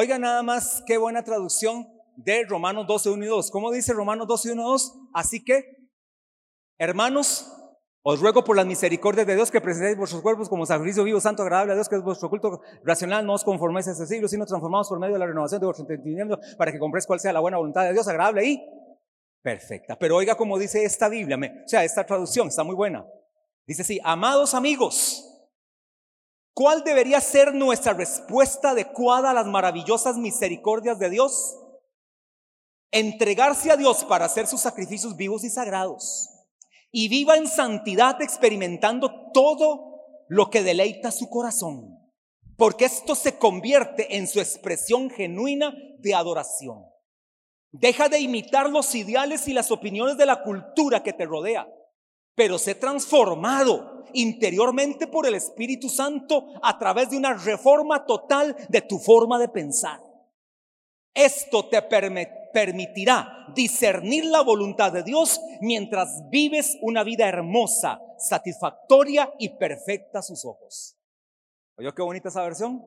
Oiga nada más qué buena traducción de Romanos 12, 1 y 2. ¿Cómo dice Romanos 12, 1 y 2? Así que, hermanos, os ruego por las misericordias de Dios que presentéis vuestros cuerpos como sacrificio vivo, santo, agradable a Dios, que es vuestro culto racional. No os conforméis a este siglo, sino transformados por medio de la renovación de vuestro entendimiento para que compréis cuál sea la buena voluntad de Dios, agradable y perfecta. Pero oiga como dice esta Biblia, o sea, esta traducción está muy buena. Dice así, amados amigos, ¿cuál debería ser nuestra respuesta adecuada a las maravillosas misericordias de Dios? entregarse a Dios para hacer sus sacrificios vivos y sagrados y viva en santidad experimentando todo lo que deleita su corazón, porque esto se convierte en su expresión genuina de adoración. Deja de imitar los ideales y las opiniones de la cultura que te rodea, pero sé transformado interiormente por el Espíritu Santo a través de una reforma total de tu forma de pensar. Esto te permitirá discernir la voluntad de Dios mientras vives una vida hermosa, satisfactoria y perfecta a sus ojos. ¿Oye qué bonita esa versión?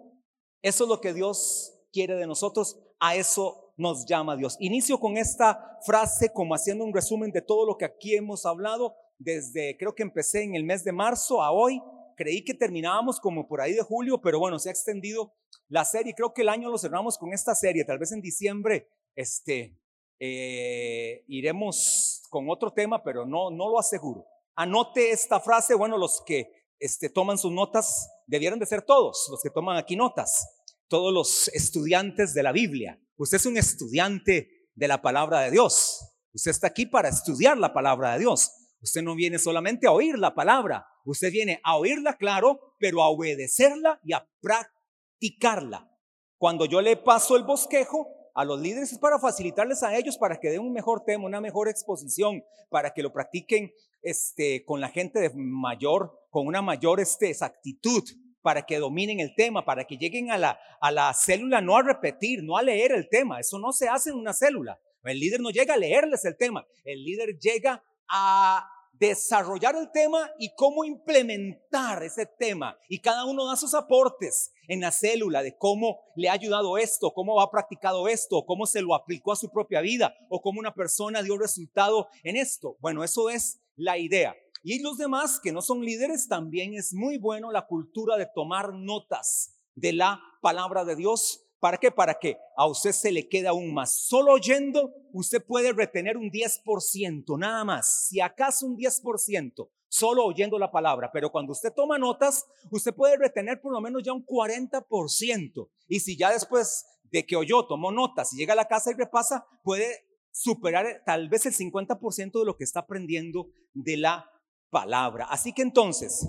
Eso es lo que Dios quiere de nosotros, a eso nos llama Dios. Inicio con esta frase como haciendo un resumen de todo lo que aquí hemos hablado desde, creo que empecé en el mes de marzo a hoy, creí que terminábamos como por ahí de julio, pero bueno, se ha extendido la serie. Creo que el año lo cerramos con esta serie. Tal vez en diciembre este, eh, iremos con otro tema, pero no, no lo aseguro. Anote esta frase. Bueno, los que este, toman sus notas debieron de ser todos, los que toman aquí notas, todos los estudiantes de la Biblia. Usted es un estudiante de la palabra de Dios. Usted está aquí para estudiar la palabra de Dios. Usted no viene solamente a oír la palabra, usted viene a oírla, claro, pero a obedecerla y a practicarla. Cuando yo le paso el bosquejo a los líderes es para facilitarles a ellos para que den un mejor tema, una mejor exposición, para que lo practiquen este, con la gente de mayor, con una mayor este, exactitud, para que dominen el tema, para que lleguen a la, a la célula no a repetir, no a leer el tema. Eso no se hace en una célula. El líder no llega a leerles el tema, el líder llega a desarrollar el tema y cómo implementar ese tema. Y cada uno da sus aportes en la célula de cómo le ha ayudado esto, cómo ha practicado esto, cómo se lo aplicó a su propia vida o cómo una persona dio resultado en esto. Bueno, eso es la idea. Y los demás que no son líderes, también es muy bueno la cultura de tomar notas de la palabra de Dios ¿Para qué? Para que a usted se le quede aún más. Solo oyendo, usted puede retener un 10%, nada más. Si acaso un 10%, solo oyendo la palabra. Pero cuando usted toma notas, usted puede retener por lo menos ya un 40%. Y si ya después de que oyó, tomó notas y llega a la casa y repasa, puede superar tal vez el 50% de lo que está aprendiendo de la palabra. Así que entonces,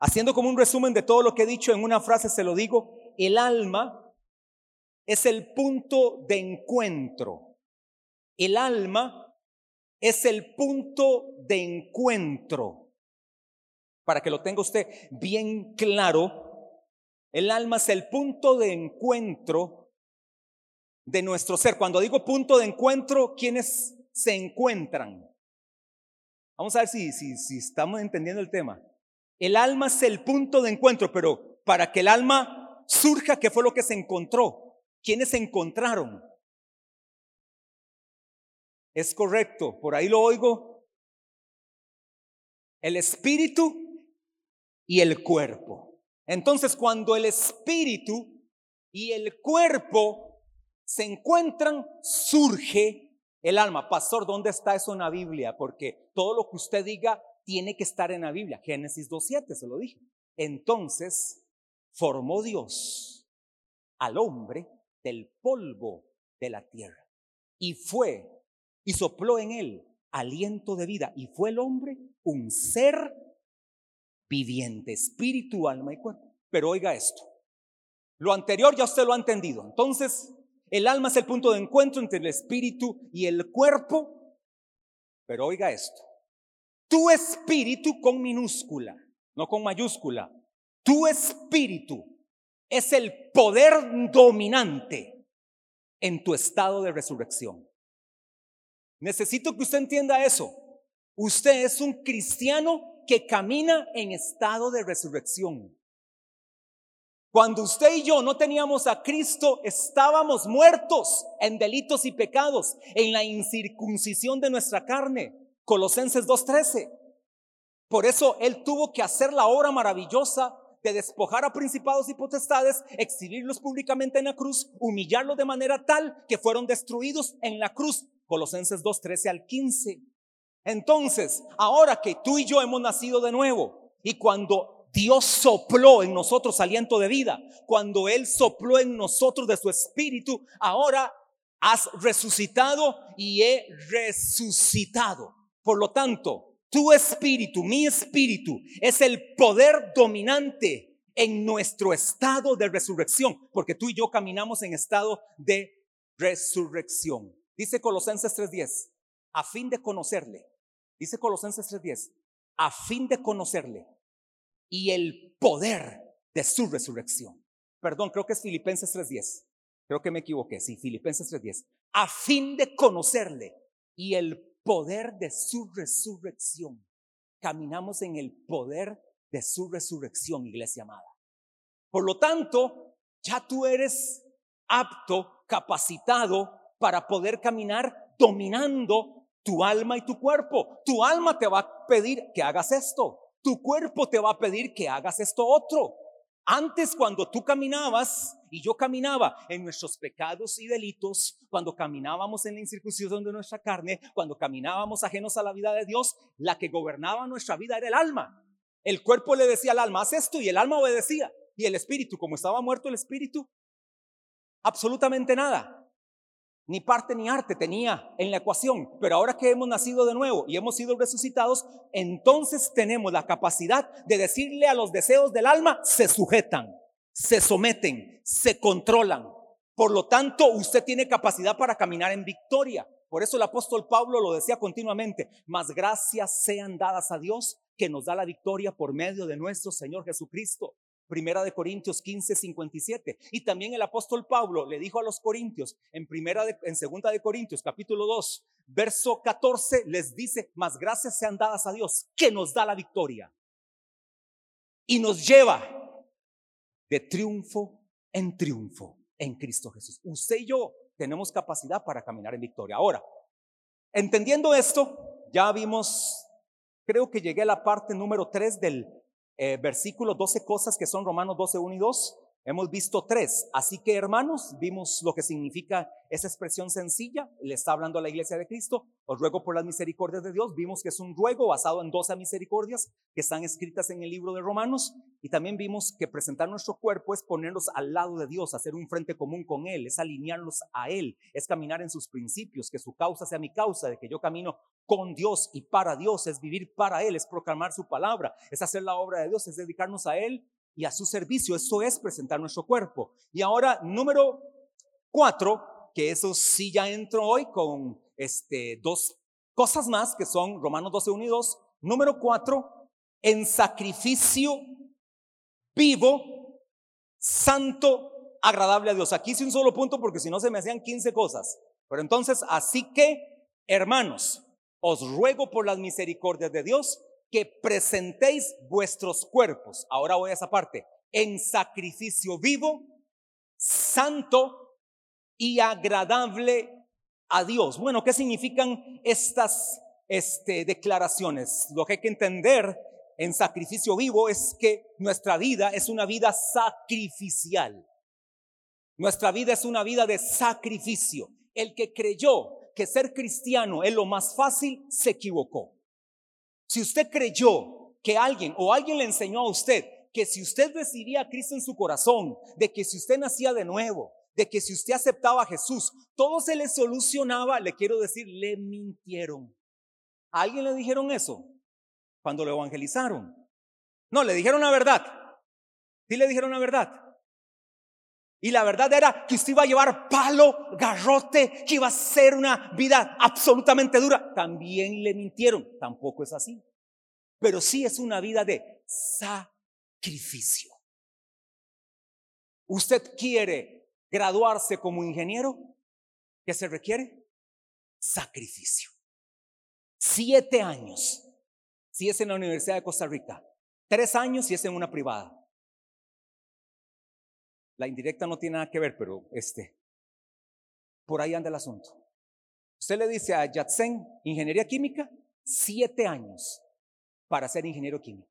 haciendo como un resumen de todo lo que he dicho en una frase, se lo digo, el alma es el punto de encuentro. El alma es el punto de encuentro. Para que lo tenga usted bien claro, el alma es el punto de encuentro de nuestro ser. Cuando digo punto de encuentro, ¿quiénes se encuentran? Vamos a ver si, si, estamos entendiendo el tema. El alma es el punto de encuentro, pero para que el alma surja, ¿qué fue lo que se encontró? ¿Quiénes se encontraron? Es correcto, por ahí lo oigo. El espíritu y el cuerpo. Entonces, cuando el espíritu y el cuerpo se encuentran, surge el alma. Pastor, ¿dónde está eso en la Biblia? Porque todo lo que usted diga tiene que estar en la Biblia. Génesis 2.7, se lo dije. Entonces, formó Dios al hombre del polvo de la tierra. Y fue, y sopló en él aliento de vida, y fue el hombre un ser viviente, espíritu, alma y cuerpo. Pero oiga esto, lo anterior ya usted lo ha entendido. Entonces, el alma es el punto de encuentro entre el espíritu y el cuerpo. Pero oiga esto, tu espíritu con minúscula, no con mayúscula, tu espíritu es el poder dominante en tu estado de resurrección. Necesito que usted entienda eso. Usted es un cristiano que camina en estado de resurrección. Cuando usted y yo no teníamos a Cristo, estábamos muertos en delitos y pecados, en la incircuncisión de nuestra carne. Colosenses 2.13. Por eso Él tuvo que hacer la obra maravillosa de despojar a principados y potestades, exhibirlos públicamente en la cruz, humillarlos de manera tal que fueron destruidos en la cruz. Colosenses 2.13 al 15. Entonces, ahora que tú y yo hemos nacido de nuevo y cuando Dios sopló en nosotros aliento de vida. Cuando Él sopló en nosotros de su espíritu, ahora has resucitado y he resucitado. Por lo tanto, tu espíritu, mi espíritu, es el poder dominante en nuestro estado de resurrección, porque tú y yo caminamos en estado de resurrección. Dice Colosenses 3:10, a fin de conocerle. Dice Colosenses 3:10, a fin de conocerle y el poder de su resurrección. Perdón, creo que es Filipenses 3.10. Creo que me equivoqué. Sí, Filipenses 3.10. A fin de conocerle y el poder de su resurrección. Caminamos en el poder de su resurrección, iglesia amada. Por lo tanto, ya tú eres apto, capacitado para poder caminar dominando tu alma y tu cuerpo. Tu alma te va a pedir que hagas esto. Tu cuerpo te va a pedir que hagas esto otro. Antes cuando tú caminabas y yo caminaba en nuestros pecados y delitos, cuando caminábamos en la incircuncisión de nuestra carne, cuando caminábamos ajenos a la vida de Dios, la que gobernaba nuestra vida era el alma. El cuerpo le decía al alma, haz esto y el alma obedecía. Y el espíritu, como estaba muerto el espíritu, absolutamente nada ni parte ni arte tenía en la ecuación, pero ahora que hemos nacido de nuevo y hemos sido resucitados, entonces tenemos la capacidad de decirle a los deseos del alma, se sujetan, se someten, se controlan. Por lo tanto, usted tiene capacidad para caminar en victoria. Por eso el apóstol Pablo lo decía continuamente, más gracias sean dadas a Dios que nos da la victoria por medio de nuestro Señor Jesucristo. Primera de Corintios 15, 57. Y también el apóstol Pablo le dijo a los corintios en primera de, en segunda de Corintios capítulo 2, verso 14 les dice, "Más gracias sean dadas a Dios que nos da la victoria y nos lleva de triunfo en triunfo en Cristo Jesús." Usted y yo tenemos capacidad para caminar en victoria. Ahora, entendiendo esto, ya vimos creo que llegué a la parte número 3 del eh, versículos, 12 cosas que son Romanos 12, 1 y 2. Hemos visto tres. Así que hermanos, vimos lo que significa esa expresión sencilla. Le está hablando a la iglesia de Cristo. Os ruego por las misericordias de Dios. Vimos que es un ruego basado en 12 misericordias que están escritas en el libro de Romanos. Y también vimos que presentar nuestro cuerpo es ponernos al lado de Dios, hacer un frente común con Él, es alinearnos a Él, es caminar en sus principios, que su causa sea mi causa, de que yo camino con Dios y para Dios, es vivir para Él, es proclamar su palabra, es hacer la obra de Dios, es dedicarnos a Él y a su servicio. Eso es presentar nuestro cuerpo. Y ahora, número cuatro, que eso sí ya entro hoy con este, dos cosas más que son Romanos 12, 1 y 2. Número cuatro, en sacrificio vivo, santo, agradable a Dios. Aquí hice un solo punto porque si no se me hacían 15 cosas. Pero entonces, así que, hermanos, os ruego por las misericordias de Dios que presentéis vuestros cuerpos, ahora voy a esa parte, en sacrificio vivo, santo y agradable a Dios. Bueno, ¿qué significan estas este, declaraciones? Lo que hay que entender en sacrificio vivo es que nuestra vida es una vida sacrificial. Nuestra vida es una vida de sacrificio. El que creyó que ser cristiano es lo más fácil, se equivocó. Si usted creyó que alguien o alguien le enseñó a usted que si usted recibía a Cristo en su corazón, de que si usted nacía de nuevo, de que si usted aceptaba a Jesús, todo se le solucionaba, le quiero decir, le mintieron. ¿A alguien le dijeron eso? Cuando lo evangelizaron. No, le dijeron la verdad. Sí le dijeron la verdad. Y la verdad era que usted iba a llevar palo, garrote, que iba a ser una vida absolutamente dura. También le mintieron. Tampoco es así. Pero sí es una vida de sacrificio. ¿Usted quiere graduarse como ingeniero? ¿Qué se requiere? Sacrificio. Siete años. Si es en la Universidad de Costa Rica. Tres años si es en una privada. La indirecta no tiene nada que ver, pero este, por ahí anda el asunto. Usted le dice a Yatsen, ingeniería química, siete años para ser ingeniero químico.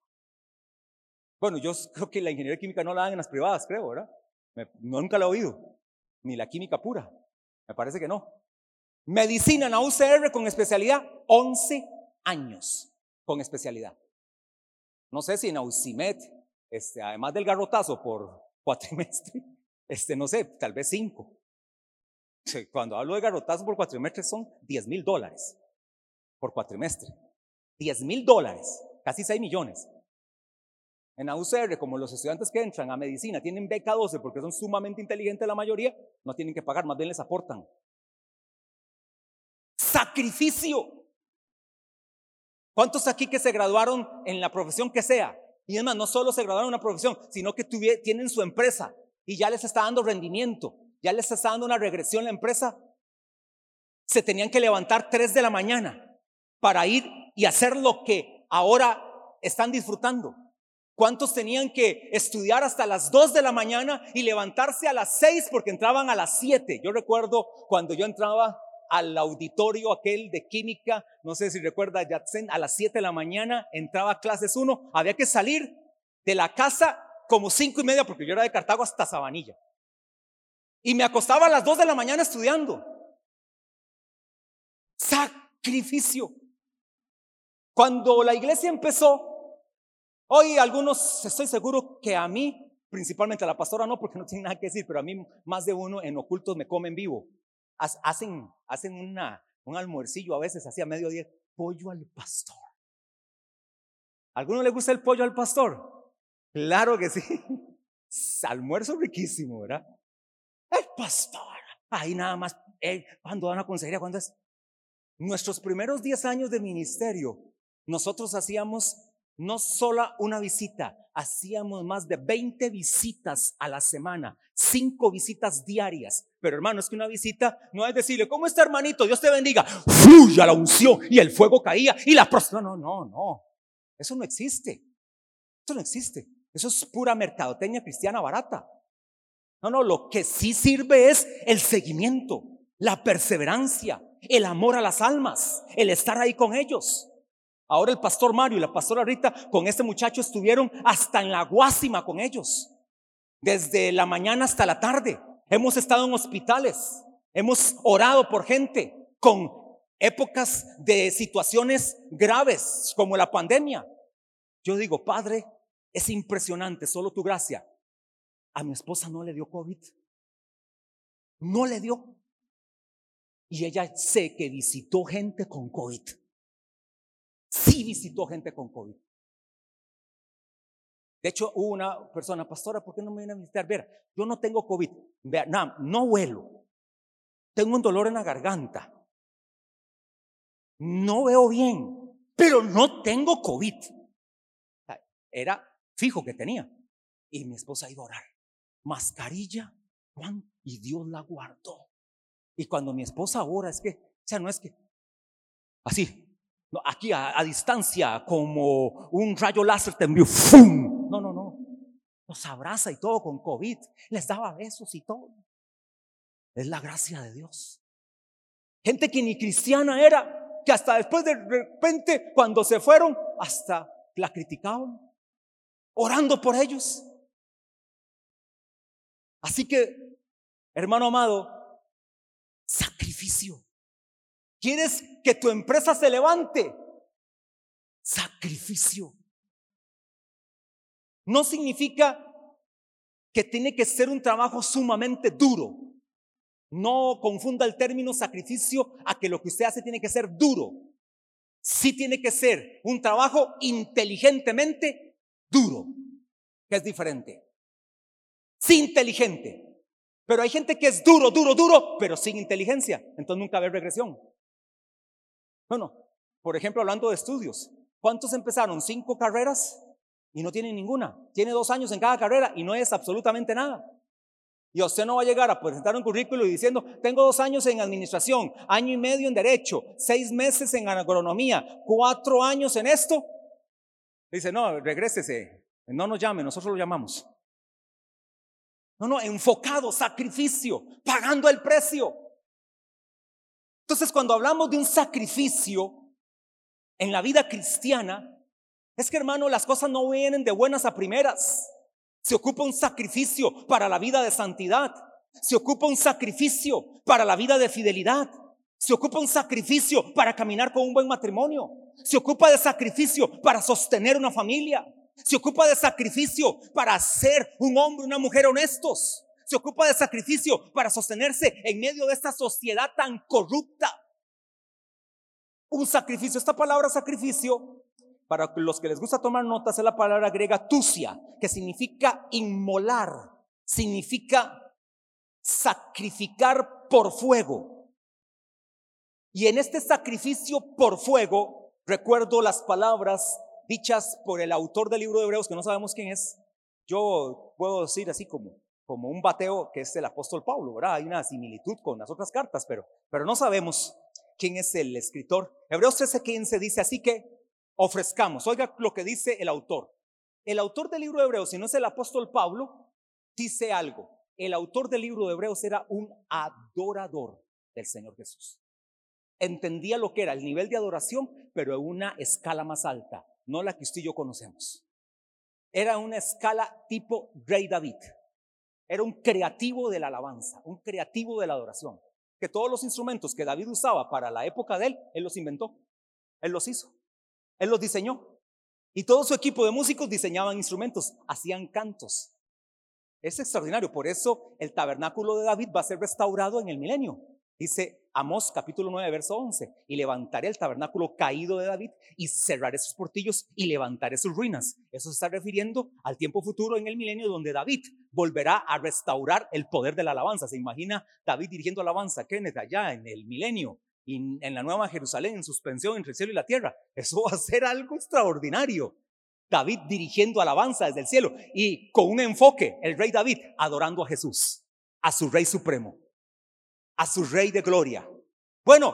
Bueno, yo creo que la ingeniería química no la dan en las privadas, creo, ¿verdad? nunca la he oído. Ni la química pura. Me parece que no. Medicina en la UCR con especialidad, 11 años con especialidad. No sé si en Aucimet, este, además del garrotazo por cuatrimestre, este, no sé, tal vez cinco. Cuando hablo de garrotazo por cuatrimestre son 10 mil dólares por cuatrimestre. 10 mil dólares, casi 6 millones. En la como los estudiantes que entran a medicina tienen beca 12 porque son sumamente inteligentes la mayoría, no tienen que pagar, más bien les aportan. Sacrificio. ¿Cuántos aquí que se graduaron en la profesión que sea? Y además, no solo se graduaron en una profesión, sino que tienen su empresa y ya les está dando rendimiento, ya les está dando una regresión la empresa. Se tenían que levantar 3 de la mañana para ir y hacer lo que ahora están disfrutando. ¿Cuántos tenían que estudiar hasta las 2 de la mañana y levantarse a las 6 porque entraban a las 7? Yo recuerdo cuando yo entraba al auditorio aquel de química, no sé si recuerda Yatsen, a las 7 de la mañana entraba a clases 1, había que salir de la casa como 5 y media porque yo era de Cartago hasta Sabanilla. Y me acostaba a las 2 de la mañana estudiando. Sacrificio. Cuando la iglesia empezó, hoy algunos, estoy seguro que a mí, principalmente a la pastora no, porque no tiene nada que decir, pero a mí más de uno en ocultos me comen vivo hacen, hacen un almuercillo a veces, hacía mediodía, pollo al pastor. ¿Alguno le gusta el pollo al pastor? Claro que sí. Almuerzo riquísimo, ¿verdad? El pastor. Ahí nada más, cuando dan a consejería? ¿Cuándo es? Nuestros primeros 10 años de ministerio, nosotros hacíamos no solo una visita, hacíamos más de 20 visitas a la semana, 5 visitas diarias. Pero hermano, es que una visita no es decirle, ¿cómo está hermanito? Dios te bendiga. Fluya la unción y el fuego caía y la No, no, no, no. Eso no existe. Eso no existe. Eso es pura mercadotecnia cristiana barata. No, no, lo que sí sirve es el seguimiento, la perseverancia, el amor a las almas, el estar ahí con ellos. Ahora el pastor Mario y la pastora Rita con este muchacho estuvieron hasta en la Guásima con ellos. Desde la mañana hasta la tarde. Hemos estado en hospitales. Hemos orado por gente con épocas de situaciones graves como la pandemia. Yo digo, Padre, es impresionante, solo tu gracia. A mi esposa no le dio COVID. No le dio. Y ella sé que visitó gente con COVID sí visitó gente con COVID. De hecho, hubo una persona, pastora, ¿por qué no me viene a visitar? Ver, yo no tengo COVID. No, no huelo. Tengo un dolor en la garganta. No veo bien, pero no tengo COVID. Era fijo que tenía. Y mi esposa iba a orar. Mascarilla, Juan, y Dios la guardó. Y cuando mi esposa ora, es que, o sea, no es que, así, aquí a, distancia, como un rayo láser te envió. ¡Fum! No, no, no. Los abraza y todo con COVID. Les daba besos y todo. Es la gracia de Dios. Gente que ni cristiana era, que hasta después de repente, cuando se fueron, hasta la criticaban, orando por ellos. Así que, hermano amado, sacrificio. ¿Quieres que tu empresa se levante? Sacrificio. No significa que tiene que ser un trabajo sumamente duro. No confunda el término sacrificio a que lo que usted hace tiene que ser duro. Sí tiene que ser un trabajo inteligentemente duro, que es diferente. Sí inteligente. Pero hay gente que es duro, duro, duro, pero sin inteligencia. Entonces nunca ve regresión. Bueno, por ejemplo, hablando de estudios, ¿cuántos empezaron? ¿Cinco carreras? Y no tienen ninguna. Tiene dos años en cada carrera y no es absolutamente nada. Y usted no va a llegar a presentar un currículo y diciendo, tengo dos años en administración, año y medio en derecho, seis meses en agronomía, cuatro años en esto. Dice, no, regrésese, no nos llame, nosotros lo llamamos. No, no, enfocado, sacrificio, pagando el precio. Entonces, cuando hablamos de un sacrificio en la vida cristiana, es que hermano, las cosas no vienen de buenas a primeras. Se ocupa un sacrificio para la vida de santidad. Se ocupa un sacrificio para la vida de fidelidad. Se ocupa un sacrificio para caminar con un buen matrimonio. Se ocupa de sacrificio para sostener una familia. Se ocupa de sacrificio para ser un hombre, una mujer honestos. Se ocupa de sacrificio para sostenerse en medio de esta sociedad tan corrupta. Un sacrificio, esta palabra sacrificio, para los que les gusta tomar notas, es la palabra griega tusia, que significa inmolar, significa sacrificar por fuego. Y en este sacrificio por fuego, recuerdo las palabras dichas por el autor del libro de Hebreos, que no sabemos quién es. Yo puedo decir así como, como un bateo que es el apóstol Pablo, ¿verdad? Hay una similitud con las otras cartas, pero, pero no sabemos quién es el escritor. Hebreos 13:15 dice, así que ofrezcamos. Oiga lo que dice el autor. El autor del libro de Hebreos, si no es el apóstol Pablo, dice algo. El autor del libro de Hebreos era un adorador del Señor Jesús. Entendía lo que era el nivel de adoración, pero en una escala más alta no la que usted y yo conocemos. Era una escala tipo Rey David. Era un creativo de la alabanza, un creativo de la adoración. Que todos los instrumentos que David usaba para la época de él, él los inventó. Él los hizo. Él los diseñó. Y todo su equipo de músicos diseñaban instrumentos, hacían cantos. Es extraordinario. Por eso el tabernáculo de David va a ser restaurado en el milenio. Dice Amós capítulo 9, verso 11, y levantaré el tabernáculo caído de David y cerraré sus portillos y levantaré sus ruinas. Eso se está refiriendo al tiempo futuro en el milenio donde David volverá a restaurar el poder de la alabanza. Se imagina David dirigiendo alabanza, Kenneth, allá en el milenio y en la Nueva Jerusalén, en suspensión entre el cielo y la tierra. Eso va a ser algo extraordinario. David dirigiendo alabanza desde el cielo y con un enfoque, el rey David adorando a Jesús, a su rey supremo a su Rey de Gloria. Bueno,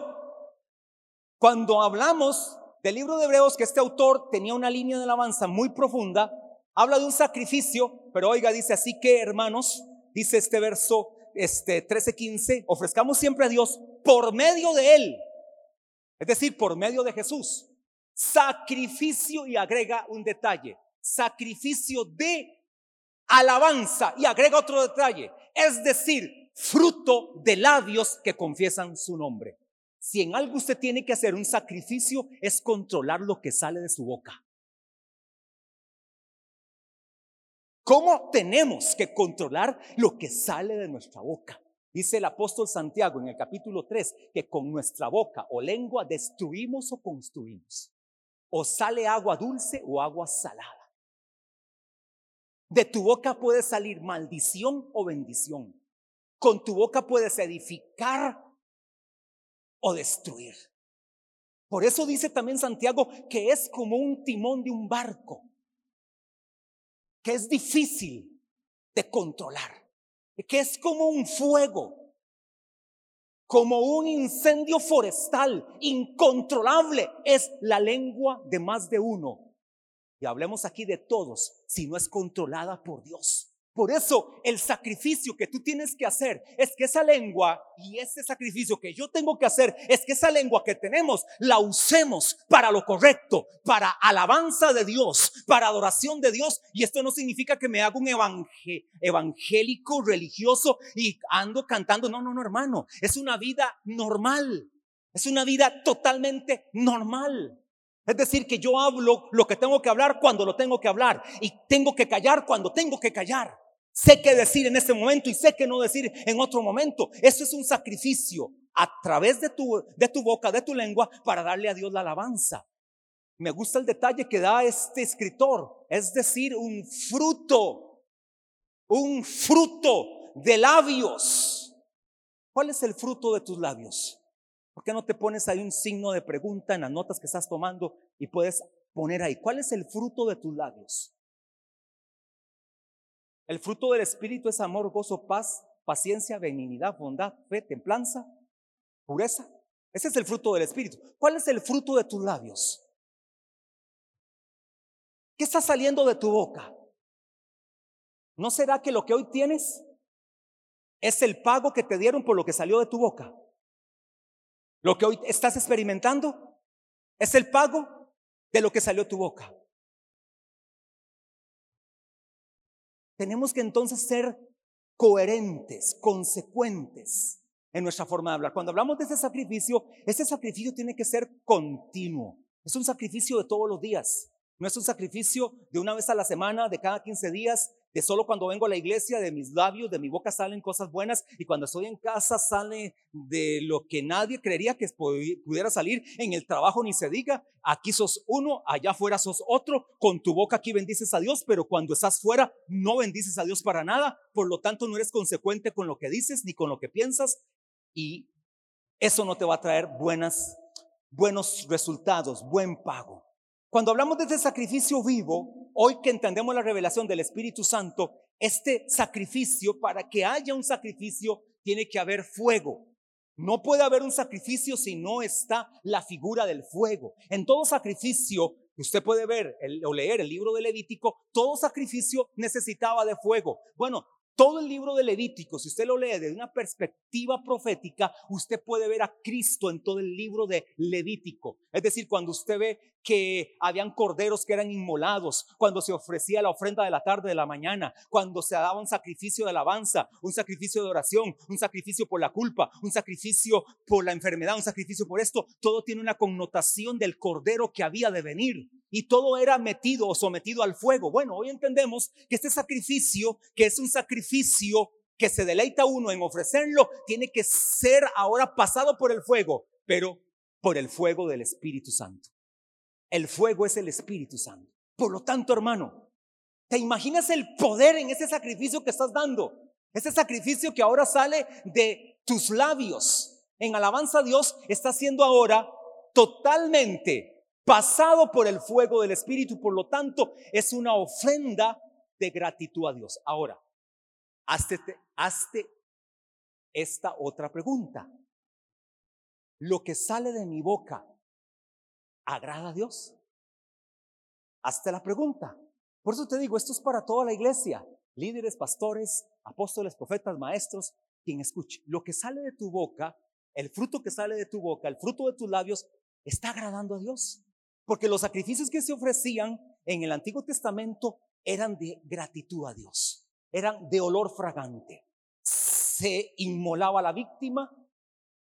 cuando hablamos del libro de Hebreos, que este autor tenía una línea de alabanza muy profunda, habla de un sacrificio, pero oiga, dice así que hermanos, dice este verso este 13:15, ofrezcamos siempre a Dios por medio de él. Es decir, por medio de Jesús. Sacrificio y agrega un detalle, sacrificio de alabanza y agrega otro detalle, es decir, fruto de labios que confiesan su nombre. Si en algo usted tiene que hacer un sacrificio, es controlar lo que sale de su boca. ¿Cómo tenemos que controlar lo que sale de nuestra boca? Dice el apóstol Santiago en el capítulo 3 que con nuestra boca o lengua destruimos o construimos. O sale agua dulce o agua salada. De tu boca puede salir maldición o bendición. Con tu boca puedes edificar o destruir. Por eso dice también Santiago que es como un timón de un barco, que es difícil de controlar, que es como un fuego, como un incendio forestal, incontrolable, es la lengua de más de uno. Y hablemos aquí de todos, si no es controlada por Dios. Por eso el sacrificio que tú tienes que hacer es que esa lengua y ese sacrificio que yo tengo que hacer es que esa lengua que tenemos la usemos para lo correcto, para alabanza de Dios, para adoración de Dios. Y esto no significa que me haga un evangélico religioso y ando cantando. No, no, no, hermano. Es una vida normal. Es una vida totalmente normal. Es decir, que yo hablo lo que tengo que hablar cuando lo tengo que hablar y tengo que callar cuando tengo que callar. Sé qué decir en este momento y sé qué no decir en otro momento. Eso es un sacrificio a través de tu, de tu boca, de tu lengua, para darle a Dios la alabanza. Me gusta el detalle que da este escritor, es decir, un fruto, un fruto de labios. ¿Cuál es el fruto de tus labios? ¿Por qué no te pones ahí un signo de pregunta en las notas que estás tomando y puedes poner ahí, ¿cuál es el fruto de tus labios? El fruto del Espíritu es amor, gozo, paz, paciencia, benignidad, bondad, fe, templanza, pureza. Ese es el fruto del Espíritu. ¿Cuál es el fruto de tus labios? ¿Qué está saliendo de tu boca? ¿No será que lo que hoy tienes es el pago que te dieron por lo que salió de tu boca. Lo que hoy estás experimentando es el pago de lo que salió de tu boca. Tenemos que entonces ser coherentes, consecuentes en nuestra forma de hablar. Cuando hablamos de ese sacrificio, ese sacrificio tiene que ser continuo. Es un sacrificio de todos los días. No es un sacrificio de una vez a la semana, de cada 15 días, de solo cuando vengo a la iglesia, de mis labios, de mi boca salen cosas buenas y cuando estoy en casa sale de lo que nadie creería que pudiera salir. En el trabajo ni se diga, aquí sos uno, allá afuera sos otro, con tu boca aquí bendices a Dios, pero cuando estás fuera no bendices a Dios para nada, por lo tanto no eres consecuente con lo que dices ni con lo que piensas y eso no te va a traer buenas, buenos resultados, buen pago. Cuando hablamos de este sacrificio vivo, hoy que entendemos la revelación del Espíritu Santo, este sacrificio, para que haya un sacrificio, tiene que haber fuego. No puede haber un sacrificio si no está la figura del fuego. En todo sacrificio, usted puede ver o leer el libro de Levítico, todo sacrificio necesitaba de fuego. Bueno, todo el libro de Levítico, si usted lo lee desde una perspectiva profética, usted puede ver a Cristo en todo el libro de Levítico. Es decir, cuando usted ve que habían corderos que eran inmolados, cuando se ofrecía la ofrenda de la tarde, de la mañana, cuando se daba un sacrificio de alabanza, un sacrificio de oración, un sacrificio por la culpa, un sacrificio por la enfermedad, un sacrificio por esto, todo tiene una connotación del cordero que había de venir y todo era metido o sometido al fuego. Bueno, hoy entendemos que este sacrificio, que es un sacrificio que se deleita uno en ofrecerlo, tiene que ser ahora pasado por el fuego, pero por el fuego del Espíritu Santo. El fuego es el Espíritu Santo. Por lo tanto, hermano, ¿te imaginas el poder en ese sacrificio que estás dando? Ese sacrificio que ahora sale de tus labios en alabanza a Dios está siendo ahora totalmente pasado por el fuego del Espíritu, por lo tanto es una ofrenda de gratitud a Dios. Ahora, hazte, hazte esta otra pregunta. ¿Lo que sale de mi boca agrada a Dios? Hazte la pregunta. Por eso te digo, esto es para toda la iglesia, líderes, pastores, apóstoles, profetas, maestros, quien escuche. Lo que sale de tu boca, el fruto que sale de tu boca, el fruto de tus labios, está agradando a Dios. Porque los sacrificios que se ofrecían en el Antiguo Testamento eran de gratitud a Dios, eran de olor fragante. Se inmolaba la víctima,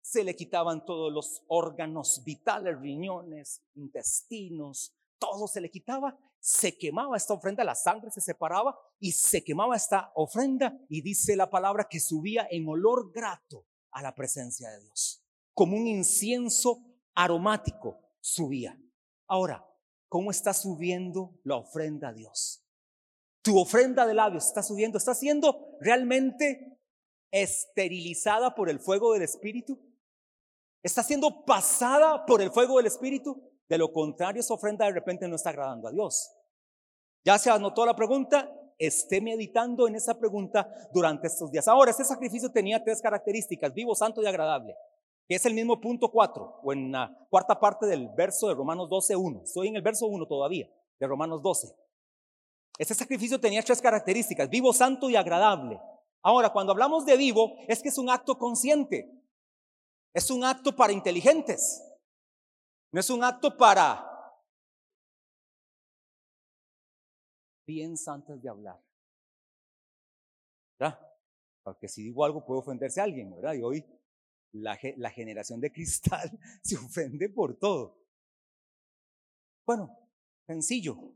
se le quitaban todos los órganos vitales, riñones, intestinos, todo se le quitaba, se quemaba esta ofrenda, la sangre se separaba y se quemaba esta ofrenda y dice la palabra que subía en olor grato a la presencia de Dios, como un incienso aromático subía. Ahora, ¿cómo está subiendo la ofrenda a Dios? Tu ofrenda de labios está subiendo, está siendo realmente esterilizada por el fuego del Espíritu. Está siendo pasada por el fuego del Espíritu. De lo contrario, esa ofrenda de repente no está agradando a Dios. Ya se anotó la pregunta, esté meditando en esa pregunta durante estos días. Ahora, este sacrificio tenía tres características, vivo, santo y agradable que es el mismo punto 4, o en la cuarta parte del verso de Romanos 12, 1. Estoy en el verso 1 todavía, de Romanos 12. Este sacrificio tenía tres características, vivo, santo y agradable. Ahora, cuando hablamos de vivo, es que es un acto consciente, es un acto para inteligentes, no es un acto para... Piensa antes de hablar. ¿Verdad? Porque si digo algo puede ofenderse a alguien, ¿verdad? Y hoy la, generación de cristal se ofende por todo. Bueno, sencillo,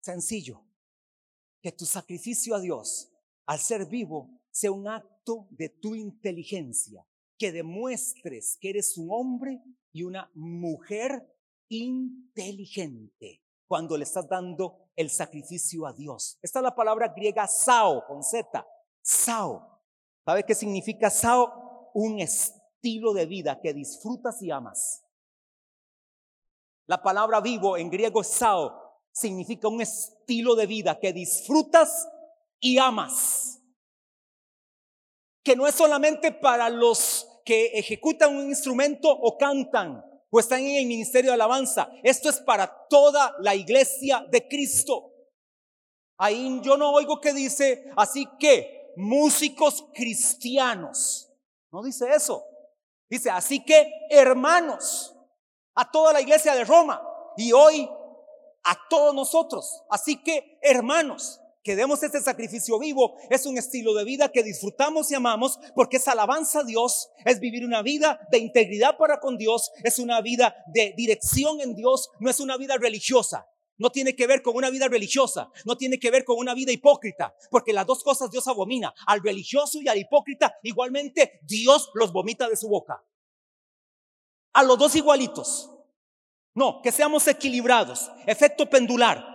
sencillo. Que tu sacrificio a Dios, al ser vivo, sea un acto de tu inteligencia, que demuestres que eres un hombre y una mujer inteligente cuando le estás dando el sacrificio a Dios. Esta es la palabra griega sao, con Z, sao. ¿Sabe qué significa sao? un estilo de vida que disfrutas y amas. La palabra vivo en griego sao significa un estilo de vida que disfrutas y amas. Que no es solamente para los que ejecutan un instrumento o cantan o están en el ministerio de alabanza. Esto es para toda la iglesia de Cristo. Ahí yo no oigo que dice, así que músicos cristianos. No dice eso. Dice, así que hermanos, a toda la iglesia de Roma y hoy a todos nosotros. Así que hermanos, que demos este sacrificio vivo es un estilo de vida que disfrutamos y amamos porque es alabanza a Dios, es vivir una vida de integridad para con Dios, es una vida de dirección en Dios, no es una vida religiosa. No tiene que ver con una vida religiosa, no tiene que ver con una vida hipócrita, porque las dos cosas Dios abomina, al religioso y al hipócrita, igualmente Dios los vomita de su boca. A los dos igualitos. No, que seamos equilibrados, efecto pendular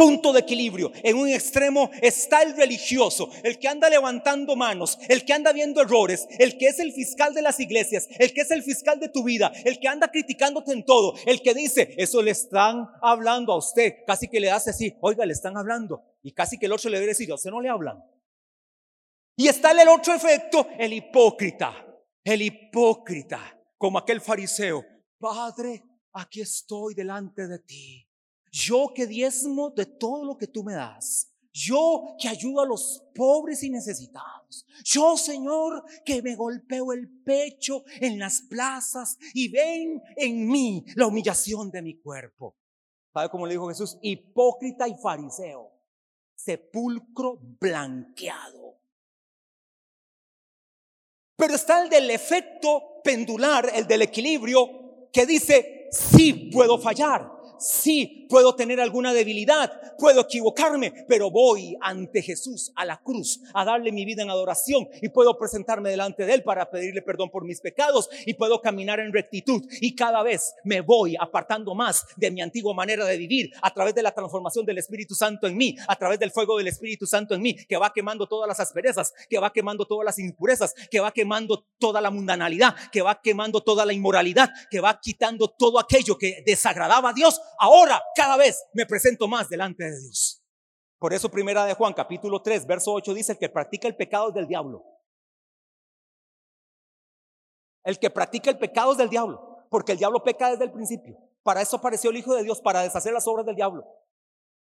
punto de equilibrio. En un extremo está el religioso, el que anda levantando manos, el que anda viendo errores, el que es el fiscal de las iglesias, el que es el fiscal de tu vida, el que anda criticándote en todo, el que dice, eso le están hablando a usted, casi que le hace así, oiga, le están hablando. Y casi que el otro le debe decir, a usted no le hablan. Y está el otro efecto, el hipócrita, el hipócrita, como aquel fariseo, Padre, aquí estoy delante de ti yo que diezmo de todo lo que tú me das. Yo que ayudo a los pobres y necesitados. Yo, Señor, que me golpeo el pecho en las plazas y ven en mí la humillación de mi cuerpo. ¿Sabe cómo le dijo Jesús? Hipócrita y fariseo. Sepulcro blanqueado. Pero está el del efecto pendular, el del equilibrio, que dice, sí puedo fallar sí, puedo tener alguna debilidad, puedo equivocarme, pero voy ante Jesús a la cruz a darle mi vida en adoración y puedo presentarme delante de Él para pedirle perdón por mis pecados y puedo caminar en rectitud y cada vez me voy apartando más de mi antigua manera de vivir a través de la transformación del Espíritu Santo en mí, a través del fuego del Espíritu Santo en mí, que va quemando todas las asperezas, que va quemando todas las impurezas, que va quemando toda la mundanalidad, que va quemando toda la inmoralidad, que va quitando todo aquello que desagradaba a Dios. Ahora cada vez me presento más delante de Dios. Por eso primera de Juan capítulo 3, verso 8 dice, el que practica el pecado es del diablo. El que practica el pecado es del diablo, porque el diablo peca desde el principio. Para eso apareció el Hijo de Dios, para deshacer las obras del diablo.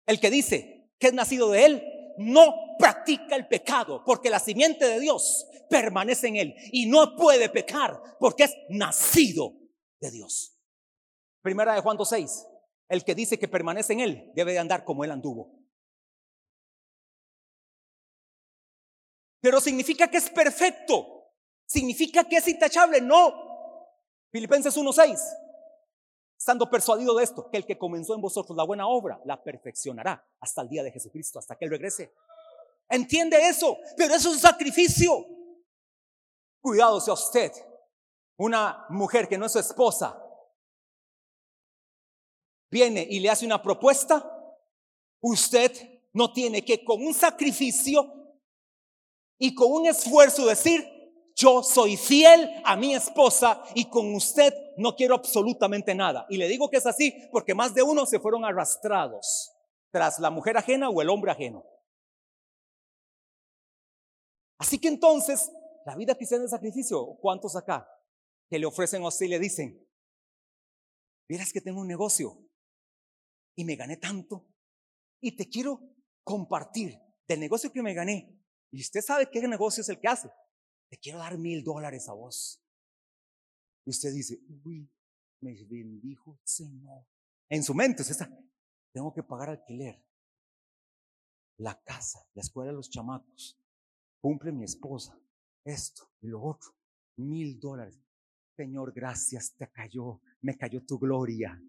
El que dice que es nacido de él, no practica el pecado, porque la simiente de Dios permanece en él y no puede pecar, porque es nacido de Dios. Primera de Juan 2.6. El que dice que permanece en Él debe de andar como Él anduvo. Pero significa que es perfecto. Significa que es intachable. No. Filipenses 1.6. Estando persuadido de esto, que el que comenzó en vosotros la buena obra, la perfeccionará hasta el día de Jesucristo, hasta que Él regrese. Entiende eso, pero eso es un sacrificio. Cuidado si a usted, una mujer que no es su esposa, viene y le hace una propuesta, usted no tiene que con un sacrificio y con un esfuerzo decir, yo soy fiel a mi esposa y con usted no quiero absolutamente nada. Y le digo que es así porque más de uno se fueron arrastrados tras la mujer ajena o el hombre ajeno. Así que entonces, la vida cristiana de sacrificio, ¿cuántos acá que le ofrecen a usted y le dicen, vieras que tengo un negocio, y me gané tanto. Y te quiero compartir del negocio que me gané. Y usted sabe qué negocio es el que hace. Te quiero dar mil dólares a vos. Y usted dice, uy, me bendijo Señor. En su mente usted está, tengo que pagar alquiler, la casa, la escuela de los chamacos, cumple mi esposa, esto y lo otro, mil dólares. Señor, gracias, te cayó, me cayó tu gloria.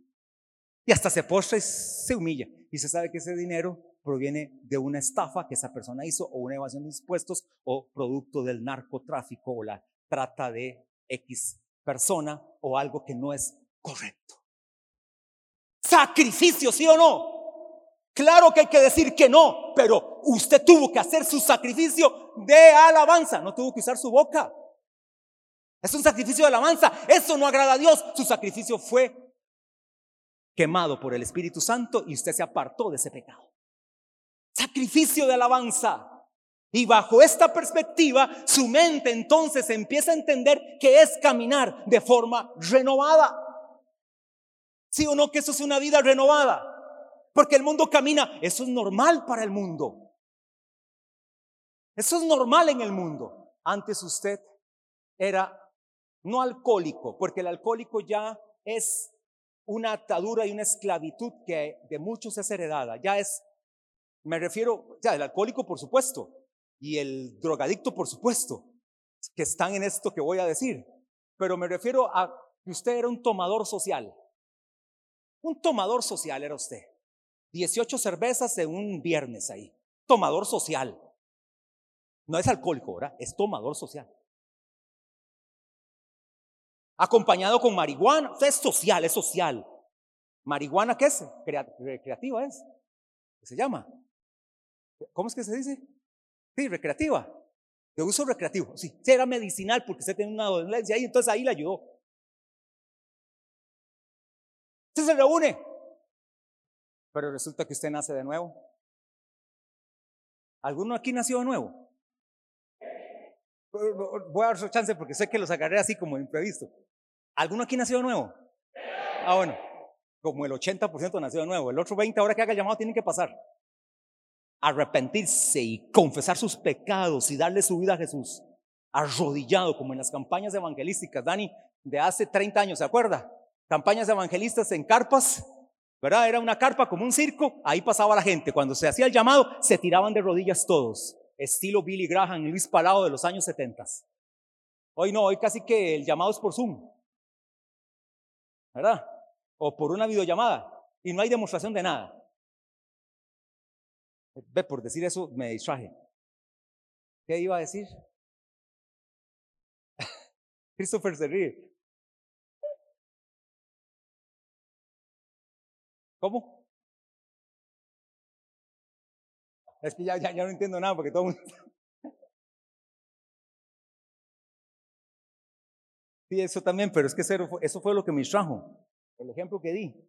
Y hasta se postra y se humilla. Y se sabe que ese dinero proviene de una estafa que esa persona hizo o una evasión de impuestos o producto del narcotráfico o la trata de X persona o algo que no es correcto. Sacrificio, sí o no. Claro que hay que decir que no, pero usted tuvo que hacer su sacrificio de alabanza, no tuvo que usar su boca. Es un sacrificio de alabanza, eso no agrada a Dios. Su sacrificio fue quemado por el Espíritu Santo y usted se apartó de ese pecado. Sacrificio de alabanza. Y bajo esta perspectiva, su mente entonces empieza a entender que es caminar de forma renovada. ¿Sí o no que eso es una vida renovada? Porque el mundo camina, eso es normal para el mundo. Eso es normal en el mundo. Antes usted era no alcohólico, porque el alcohólico ya es una atadura y una esclavitud que de muchos es heredada. Ya es, me refiero, ya el alcohólico por supuesto, y el drogadicto por supuesto, que están en esto que voy a decir. Pero me refiero a que usted era un tomador social. Un tomador social era usted. 18 cervezas en un viernes ahí. Tomador social. No es alcohólico, ¿verdad? Es tomador social. Acompañado con marihuana. es social, es social. ¿Marihuana qué es? Recreativa es. ¿Qué se llama? ¿Cómo es que se dice? Sí, recreativa. De uso recreativo. Sí, era medicinal porque usted tiene una dolencia ahí, entonces ahí le ayudó. Usted se reúne. Pero resulta que usted nace de nuevo. ¿Alguno aquí nació de nuevo? Voy a dar su chance porque sé que los agarré así como imprevisto. ¿Alguno aquí nació de nuevo? Ah, bueno, como el 80% nació de nuevo. El otro 20% ahora que haga llamado tienen que pasar. Arrepentirse y confesar sus pecados y darle su vida a Jesús. Arrodillado como en las campañas evangelísticas. Dani, de hace 30 años, ¿se acuerda? Campañas evangelistas en carpas ¿verdad? Era una carpa como un circo, ahí pasaba la gente. Cuando se hacía el llamado, se tiraban de rodillas todos, estilo Billy Graham y Luis Palado de los años 70. Hoy no, hoy casi que el llamado es por Zoom, ¿verdad? O por una videollamada, y no hay demostración de nada. Ve, por decir eso me distraje. ¿Qué iba a decir? Christopher se. ¿Cómo? Es que ya, ya, no entiendo nada porque todo mundo... Sí, eso también, pero es que eso fue, eso fue lo que me trajo, el ejemplo que di.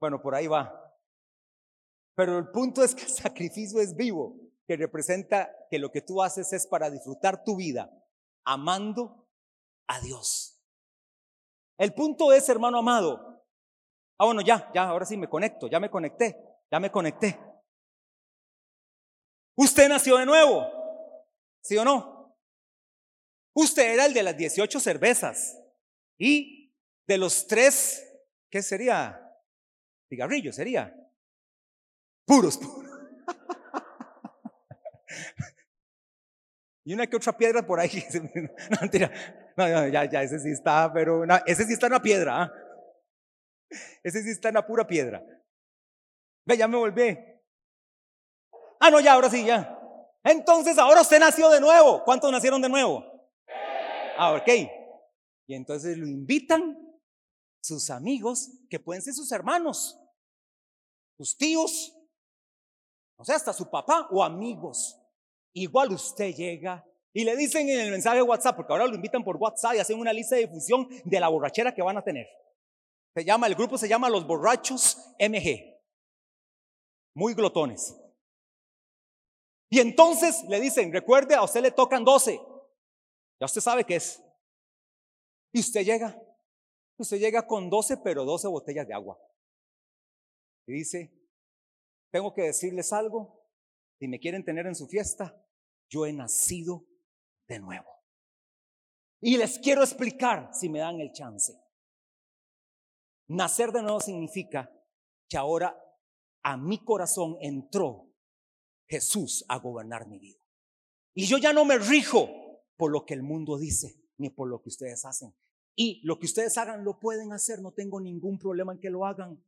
Bueno, por ahí va. Pero el punto es que el sacrificio es vivo, que representa que lo que tú haces es para disfrutar tu vida, amando a Dios. El punto es, hermano amado. Ah, bueno, ya, ya, ahora sí me conecto, ya me conecté, ya me conecté. Usted nació de nuevo, ¿sí o no? Usted era el de las 18 cervezas y de los tres, ¿qué sería? Cigarrillos sería. Puros, puros. y una que otra piedra por ahí. No, mentira. No, ya, ya, ese sí está, pero ese sí está en la piedra. ¿ah? Ese sí está en la pura piedra. Ve, ya me volví. Ah, no, ya, ahora sí, ya. Entonces, ahora usted nació de nuevo. ¿Cuántos nacieron de nuevo? Ah, ok. Y entonces lo invitan sus amigos, que pueden ser sus hermanos, sus tíos, o sea, hasta su papá o amigos. Igual usted llega y le dicen en el mensaje de WhatsApp, porque ahora lo invitan por WhatsApp y hacen una lista de difusión de la borrachera que van a tener. Se llama, el grupo se llama Los Borrachos MG. Muy glotones. Y entonces le dicen, recuerde, a usted le tocan 12. Ya usted sabe qué es. Y usted llega. Usted llega con 12, pero 12 botellas de agua. Y dice, tengo que decirles algo. Si me quieren tener en su fiesta, yo he nacido de nuevo. Y les quiero explicar si me dan el chance. Nacer de nuevo significa que ahora a mi corazón entró Jesús a gobernar mi vida. Y yo ya no me rijo por lo que el mundo dice, ni por lo que ustedes hacen. Y lo que ustedes hagan lo pueden hacer, no tengo ningún problema en que lo hagan.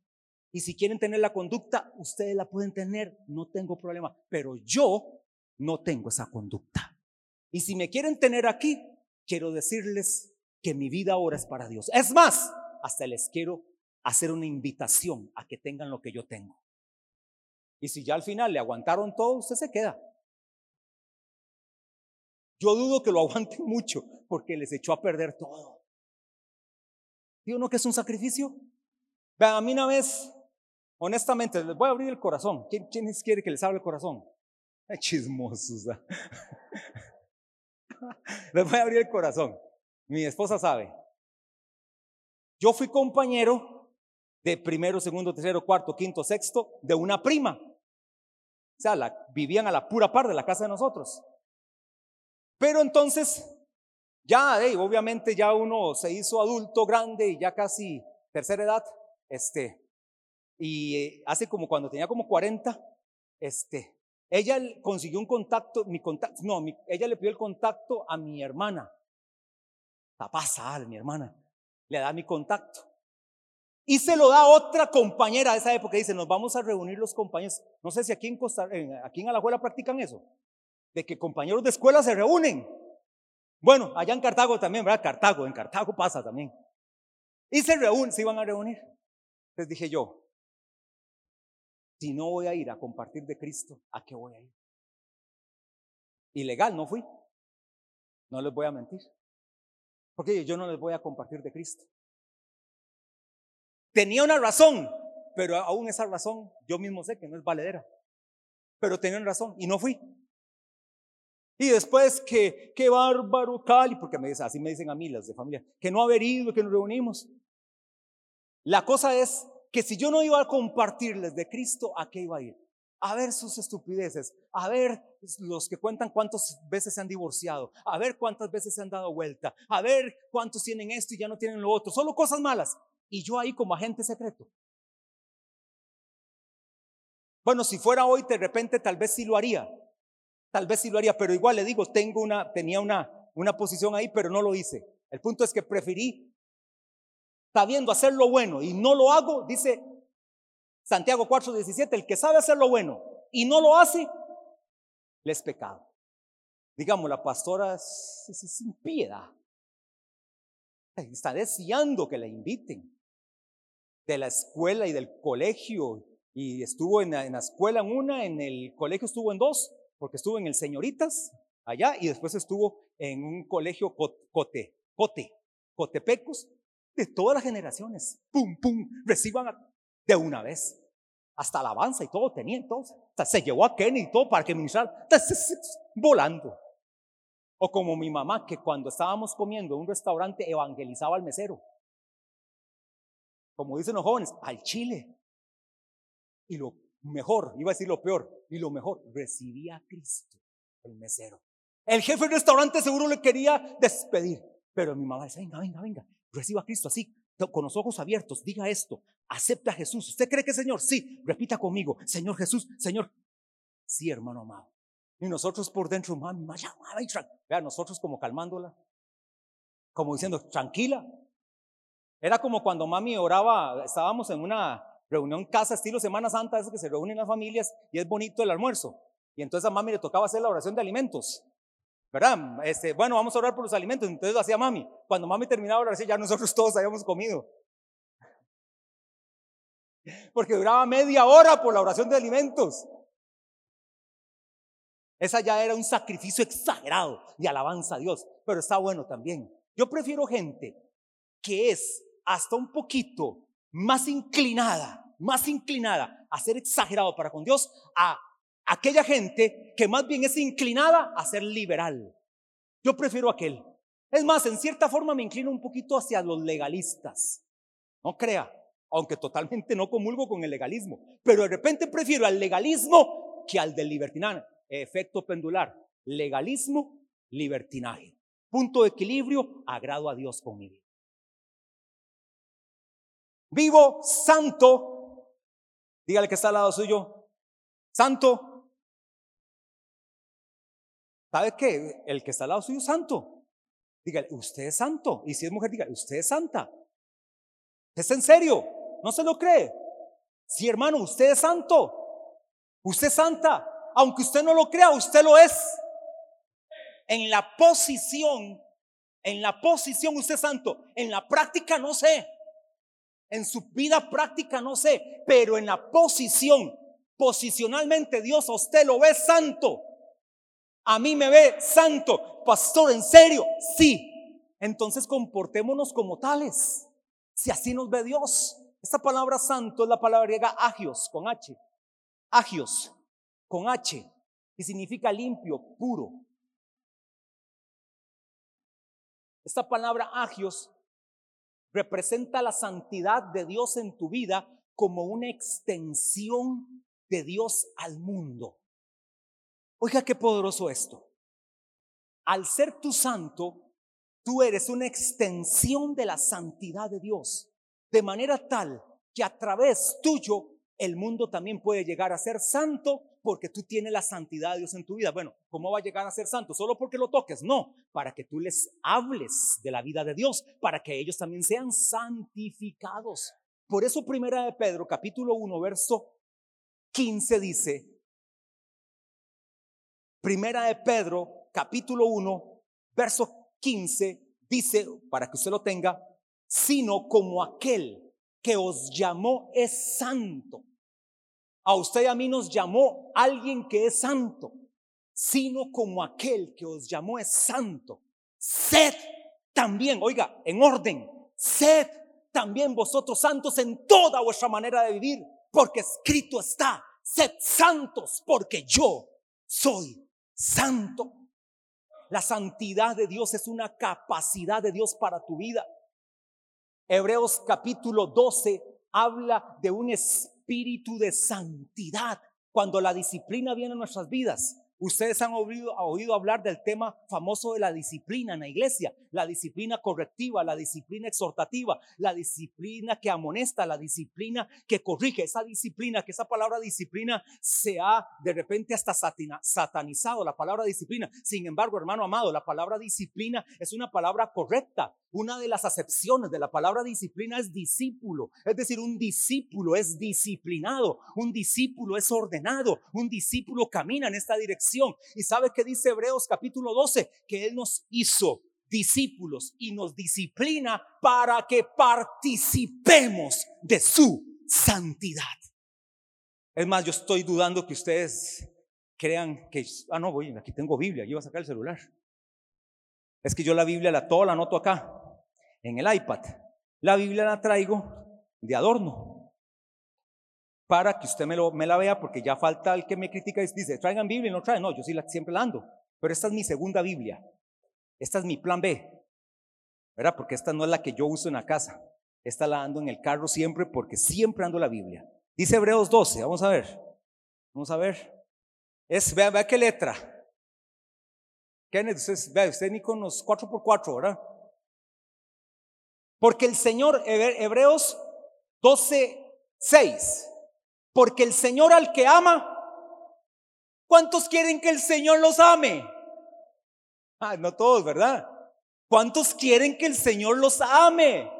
Y si quieren tener la conducta, ustedes la pueden tener, no tengo problema. Pero yo no tengo esa conducta. Y si me quieren tener aquí, quiero decirles que mi vida ahora es para Dios. Es más, hasta les quiero hacer una invitación a que tengan lo que yo tengo. Y si ya al final le aguantaron todo, usted se queda. Yo dudo que lo aguanten mucho porque les echó a perder todo. ¿Y uno que es un sacrificio? Vean, a mí una vez honestamente, les voy a abrir el corazón. ¿Quién, quiere que les abra el corazón? Chismosos. ¿ah? les voy a abrir el corazón. Mi esposa sabe. Yo fui compañero de primero, segundo, tercero, cuarto, quinto, sexto, de una prima. O sea, vivían a la pura par de la casa de nosotros. Pero entonces, ya, obviamente ya uno se hizo adulto grande y ya casi tercera edad, este, y eh, hace como cuando tenía como 40, este, ella consiguió un contacto, mi contacto, no, ella le pidió el contacto a mi hermana. La pasa, mi hermana. Le da mi contacto. Y se lo da otra compañera de esa época. Dice, nos vamos a reunir los compañeros. No sé si aquí en, Costa, aquí en Alajuela practican eso. De que compañeros de escuela se reúnen. Bueno, allá en Cartago también, ¿verdad? Cartago, en Cartago pasa también. Y se reúnen, se iban a reunir. Les dije yo, si no voy a ir a compartir de Cristo, ¿a qué voy a ir? Ilegal, no fui. No les voy a mentir. Porque yo no les voy a compartir de Cristo. Tenía una razón, pero aún esa razón yo mismo sé que no es valedera. Pero tenían razón y no fui. Y después que, qué bárbaro, Cali, porque me así me dicen a mí las de familia, que no haber ido, que nos reunimos. La cosa es que si yo no iba a compartirles de Cristo, ¿a qué iba a ir? A ver sus estupideces, a ver los que cuentan cuántas veces se han divorciado, a ver cuántas veces se han dado vuelta, a ver cuántos tienen esto y ya no tienen lo otro, solo cosas malas. Y yo ahí como agente secreto. Bueno, si fuera hoy, de repente tal vez sí lo haría, tal vez sí lo haría, pero igual le digo, tengo una, tenía una, una posición ahí, pero no lo hice. El punto es que preferí sabiendo hacer lo bueno y no lo hago, dice Santiago 4:17, el que sabe hacer lo bueno y no lo hace, le es pecado. Digamos, la pastora es, sin piedad. Está deseando que la inviten de la escuela y del colegio. Y estuvo en la, en la escuela en una, en el colegio estuvo en dos, porque estuvo en el Señoritas allá y después estuvo en un colegio Cote, Cote, Cotepecos de todas las generaciones. Pum, pum, reciban de una vez. Hasta alabanza y todo tenía entonces. se llevó a Kenny y todo para que ministrara. Volando. O como mi mamá, que cuando estábamos comiendo en un restaurante evangelizaba al mesero. Como dicen los jóvenes, al chile. Y lo mejor, iba a decir lo peor, y lo mejor, recibía a Cristo, el mesero. El jefe del restaurante seguro le quería despedir, pero mi mamá decía, venga, venga, venga, Reciba a Cristo así, con los ojos abiertos. Diga esto. Acepta a Jesús. ¿Usted cree que Señor? Sí. Repita conmigo. Señor Jesús, Señor. Sí, hermano amado. Y nosotros por dentro, mami, vea, nosotros como calmándola, como diciendo, tranquila. Era como cuando mami oraba, estábamos en una reunión casa estilo Semana Santa, eso que se reúnen las familias y es bonito el almuerzo. Y entonces a mami le tocaba hacer la oración de alimentos. ¿verdad? Este, bueno, vamos a orar por los alimentos. Entonces lo hacía mami. Cuando mami terminaba de orar, ya nosotros todos habíamos comido. Porque duraba media hora por la oración de alimentos. Esa ya era un sacrificio exagerado de alabanza a Dios, pero está bueno también. Yo prefiero gente que es hasta un poquito más inclinada, más inclinada a ser exagerado para con Dios, a aquella gente que más bien es inclinada a ser liberal. Yo prefiero aquel. Es más, en cierta forma me inclino un poquito hacia los legalistas. No crea, aunque totalmente no comulgo con el legalismo, pero de repente prefiero al legalismo que al del libertinaje. Efecto pendular, legalismo, libertinaje. Punto de equilibrio, agrado a Dios con mi vida. Vivo santo, dígale que está al lado suyo, santo ¿Sabe qué? El que está al lado suyo es santo. Dígale, usted es santo. Y si es mujer, diga, usted es santa. ¿Es en serio? ¿No se lo cree? Sí, hermano, usted es santo. Usted es santa. Aunque usted no lo crea, usted lo es. En la posición, en la posición usted es santo. En la práctica no sé. En su vida práctica no sé. Pero en la posición, posicionalmente Dios a usted lo ve santo. A mí me ve santo, pastor, ¿en serio? Sí. Entonces comportémonos como tales. Si así nos ve Dios. Esta palabra santo es la palabra griega agios, con H. Agios, con H. Y significa limpio, puro. Esta palabra agios representa la santidad de Dios en tu vida como una extensión de Dios al mundo. Oiga, qué poderoso esto. Al ser tu santo, tú eres una extensión de la santidad de Dios, de manera tal que a través tuyo el mundo también puede llegar a ser santo porque tú tienes la santidad de Dios en tu vida. Bueno, ¿cómo va a llegar a ser santo? Solo porque lo toques. No, para que tú les hables de la vida de Dios, para que ellos también sean santificados. Por eso primera de Pedro, capítulo 1, verso 15 dice, primera de Pedro, capítulo 1, verso 15 dice, para que usted lo tenga, sino como aquel que os llamó es santo a usted y a mí nos llamó alguien que es santo, sino como aquel que os llamó es santo. Sed también, oiga, en orden, sed también vosotros santos en toda vuestra manera de vivir, porque escrito está, sed santos, porque yo soy santo. La santidad de Dios es una capacidad de Dios para tu vida. Hebreos capítulo 12 habla de un espíritu espíritu de santidad cuando la disciplina viene en nuestras vidas. Ustedes han oído, hablar del tema famoso de la disciplina en la iglesia, la disciplina correctiva, la disciplina exhortativa, la disciplina que amonesta, la disciplina que corrige, esa disciplina, que esa palabra disciplina se ha de repente hasta satanizado, la palabra disciplina. Sin embargo, hermano amado, la palabra disciplina es una palabra correcta. Una de las acepciones de la palabra disciplina es discípulo, es decir, un discípulo es disciplinado, un discípulo es ordenado, un discípulo camina en esta dirección ¿Y sabe qué dice Hebreos capítulo 12? Que Él nos hizo discípulos y nos disciplina para que participemos de su santidad. Es más, yo estoy dudando que ustedes crean que, ah, no, voy, aquí tengo Biblia, yo voy a sacar el celular. Es que yo la Biblia la todo la anoto acá, en el iPad. La Biblia la traigo de adorno para que usted me, lo, me la vea, porque ya falta el que me critica y dice, traigan Biblia y no traen. No, yo sí la, siempre la ando. Pero esta es mi segunda Biblia. Esta es mi plan B. ¿Verdad? Porque esta no es la que yo uso en la casa. Esta la ando en el carro siempre porque siempre ando la Biblia. Dice Hebreos 12, vamos a ver. Vamos a ver. Es, vea, qué letra. Kenneth, usted, vea, usted ni con los 4x4, ¿verdad? Porque el Señor, Hebreos 12, 6. Porque el Señor al que ama, ¿cuántos quieren que el Señor los ame? Ah, no todos, ¿verdad? ¿Cuántos quieren que el Señor los ame?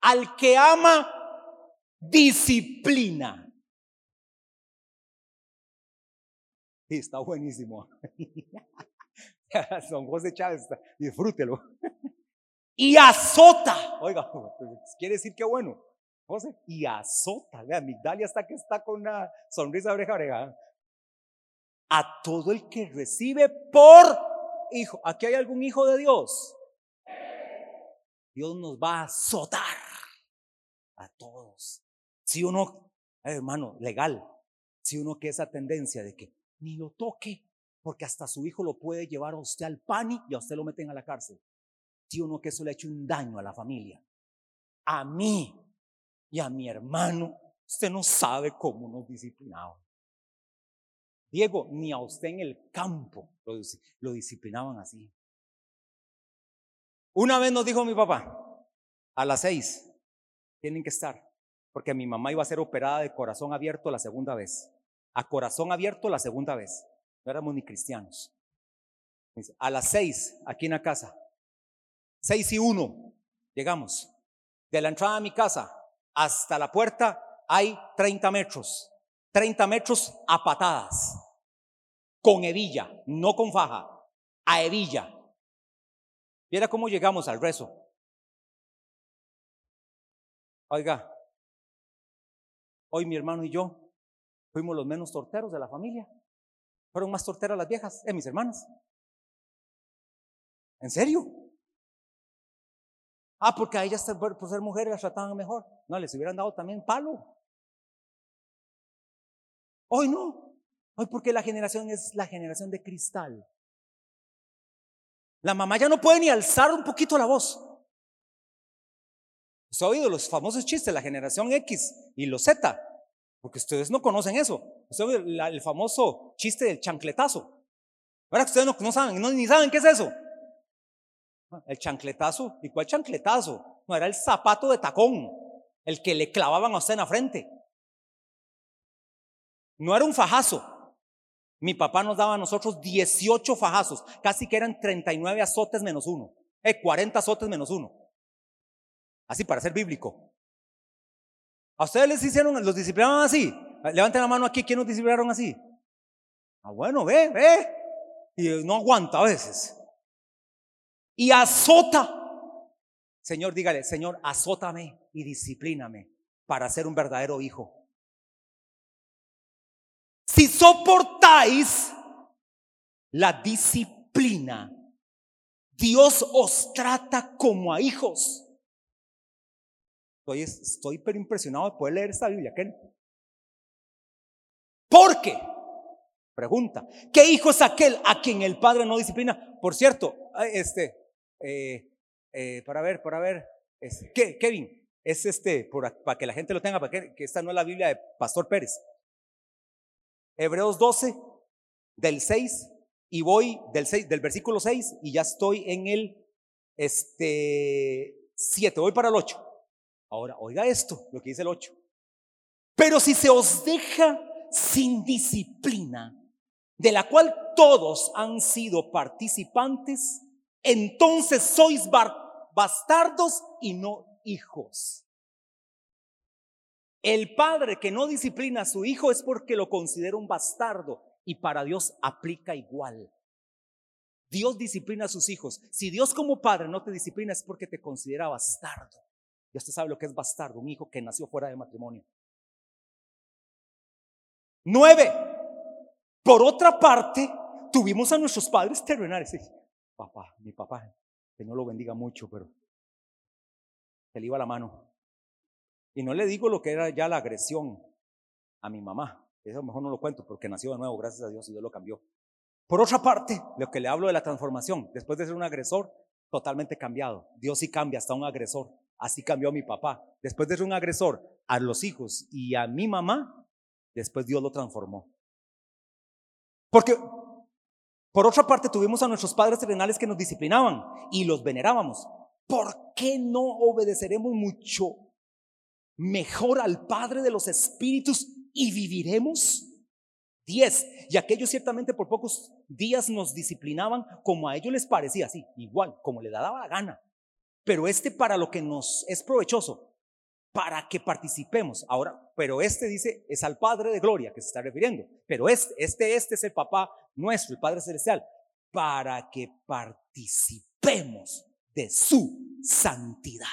Al que ama, disciplina. Sí, está buenísimo. Son José Chávez, disfrútelo. Y azota. Oiga, quiere decir que bueno y azota. Vea, Migdalia hasta que está con una sonrisa oreja oreja. A todo el que recibe por hijo. ¿Aquí hay algún hijo de Dios? Dios nos va a azotar a todos. Si uno, eh, hermano, legal, si uno que esa tendencia de que ni lo toque, porque hasta su hijo lo puede llevar a usted al pani y a usted lo meten a la cárcel. Si uno que eso le ha hecho un daño a la familia. A mí, y a mi hermano, usted no sabe cómo nos disciplinaban. Diego, ni a usted en el campo lo, disciplinaban así. Una vez nos dijo mi papá, a las seis tienen que estar, porque mi mamá iba a ser operada de corazón abierto la segunda vez. A corazón abierto la segunda vez. No éramos ni cristianos. A las seis, aquí en la casa. Seis y uno, llegamos. De la entrada a mi casa hasta la puerta hay 30 metros. 30 metros a patadas. Con hebilla, no con faja. A hebilla. Mira cómo llegamos al rezo. Oiga, hoy mi hermano y yo fuimos los menos torteros de la familia. Fueron más torteras las viejas, eh, mis hermanas. ¿En serio? Ah, porque a ellas por ser mujeres las trataban mejor. No, les hubieran dado también palo. Hoy no. Hoy porque la generación es la generación de cristal. La mamá ya no puede ni alzar un poquito la voz. Usted ha oído los famosos chistes, la generación X y los Z, porque ustedes no conocen eso. Usted ha oído el famoso chiste del chancletazo. ¿Verdad que ustedes no, saben, ni saben qué es eso? El chancletazo. ¿Y cuál chancletazo? No, era el zapato de tacón, el que le clavaban a usted en la frente. No era un fajazo. Mi papá nos daba a nosotros 18 fajazos, casi que eran 39 azotes menos uno, eh, 40 azotes menos uno. Así para ser bíblico. ¿A ustedes les hicieron, los disciplinaron así? Levanten la mano aquí, ¿quién nos disciplinaron así? Ah, bueno, ve, ve. Y no aguanta a veces. Y azota. Señor, dígale, Señor, azótame y disciplíname para ser un verdadero hijo. Si soportáis la disciplina, Dios os trata como a hijos. Estoy, estoy hiper impresionado de poder leer esta Biblia. ¿qué? ¿Por qué? Pregunta. ¿Qué hijo es aquel a quien el padre no disciplina? Por cierto, este, eh, eh, para ver, para ver, es, ¿qué, Kevin? Es este, para que la gente lo tenga, para que, que esta no es la Biblia de Pastor Pérez. Hebreos 12, del 6, y voy del, 6, del versículo 6 y ya estoy en el este, 7, voy para el 8. Ahora, oiga esto, lo que dice el 8. Pero si se os deja sin disciplina, de la cual todos han sido participantes, entonces sois bastardos y no hijos. El padre que no disciplina a su hijo es porque lo considera un bastardo y para Dios aplica igual. Dios disciplina a sus hijos. Si Dios como padre no te disciplina es porque te considera bastardo. Y usted sabe lo que es bastardo, un hijo que nació fuera de matrimonio. Nueve. Por otra parte, tuvimos a nuestros padres terrenales. Papá, mi papá, que no lo bendiga mucho, pero se le iba la mano. Y no le digo lo que era ya la agresión a mi mamá. Eso mejor no lo cuento porque nació de nuevo, gracias a Dios, y Dios lo cambió. Por otra parte, lo que le hablo de la transformación, después de ser un agresor, totalmente cambiado. Dios sí cambia hasta un agresor. Así cambió a mi papá. Después de ser un agresor a los hijos y a mi mamá, después Dios lo transformó. Porque, por otra parte, tuvimos a nuestros padres terrenales que nos disciplinaban y los venerábamos. ¿Por qué no obedeceremos mucho mejor al Padre de los Espíritus y viviremos. Diez, y aquellos ciertamente por pocos días nos disciplinaban como a ellos les parecía, así, igual, como le daba la gana. Pero este para lo que nos es provechoso, para que participemos. Ahora, pero este dice, es al Padre de Gloria que se está refiriendo. Pero este, este, este es el papá nuestro, Padre Celestial, para que participemos de su santidad.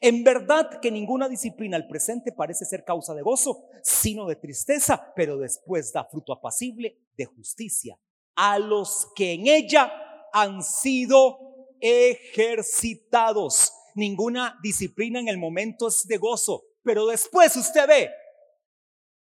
En verdad que ninguna disciplina al presente parece ser causa de gozo, sino de tristeza, pero después da fruto apacible de justicia a los que en ella han sido ejercitados. Ninguna disciplina en el momento es de gozo, pero después usted ve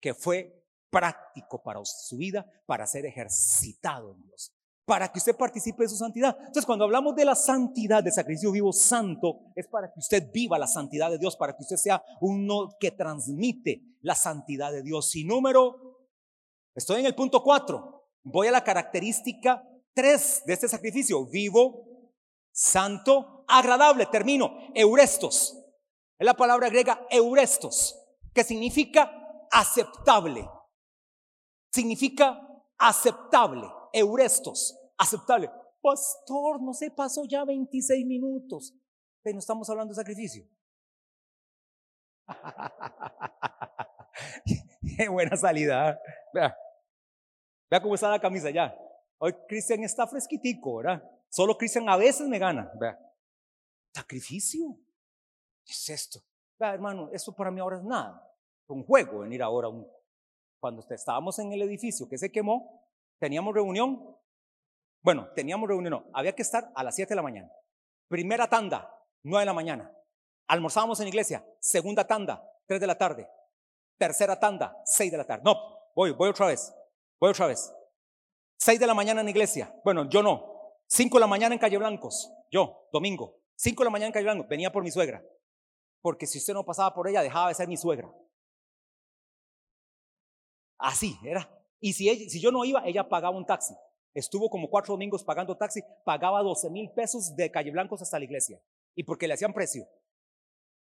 que fue práctico para su vida para ser ejercitado en Dios para que usted participe de su santidad. Entonces, cuando hablamos de la santidad, de sacrificio vivo santo, es para que usted viva la santidad de Dios, para que usted sea uno que transmite la santidad de Dios. Y número, estoy en el punto 4, voy a la característica 3 de este sacrificio, vivo, santo, agradable. Termino, eurestos. Es la palabra griega eurestos, que significa aceptable. Significa aceptable eurestos, aceptable. Pastor, no sé, pasó ya 26 minutos. Pero estamos hablando de sacrificio. Qué buena salida. ¿eh? Vea. Vea cómo está la camisa ya. Hoy Cristian está fresquitico, ¿verdad? Solo Cristian a veces me gana. Vea. Sacrificio. ¿Qué es esto? Vea, hermano, esto para mí ahora es nada. Un juego venir ahora. Un... Cuando estábamos en el edificio que se quemó, teníamos reunión. Bueno, teníamos reunión, no, había que estar a las 7 de la mañana. Primera tanda, 9 de la mañana. Almorzábamos en iglesia. Segunda tanda, 3 de la tarde. Tercera tanda, 6 de la tarde. No, voy, voy otra vez. Voy otra vez. 6 de la mañana en iglesia. Bueno, yo no. 5 de la mañana en Calle Blancos. Yo, domingo. 5 de la mañana en Calle Blancos. Venía por mi suegra. Porque si usted no pasaba por ella, dejaba de ser mi suegra. Así era. Y si, yo no iba, ella pagaba un taxi. Estuvo como cuatro domingos pagando taxi, pagaba 12 mil pesos de Calle Blancos hasta la iglesia. Y porque le hacían precio.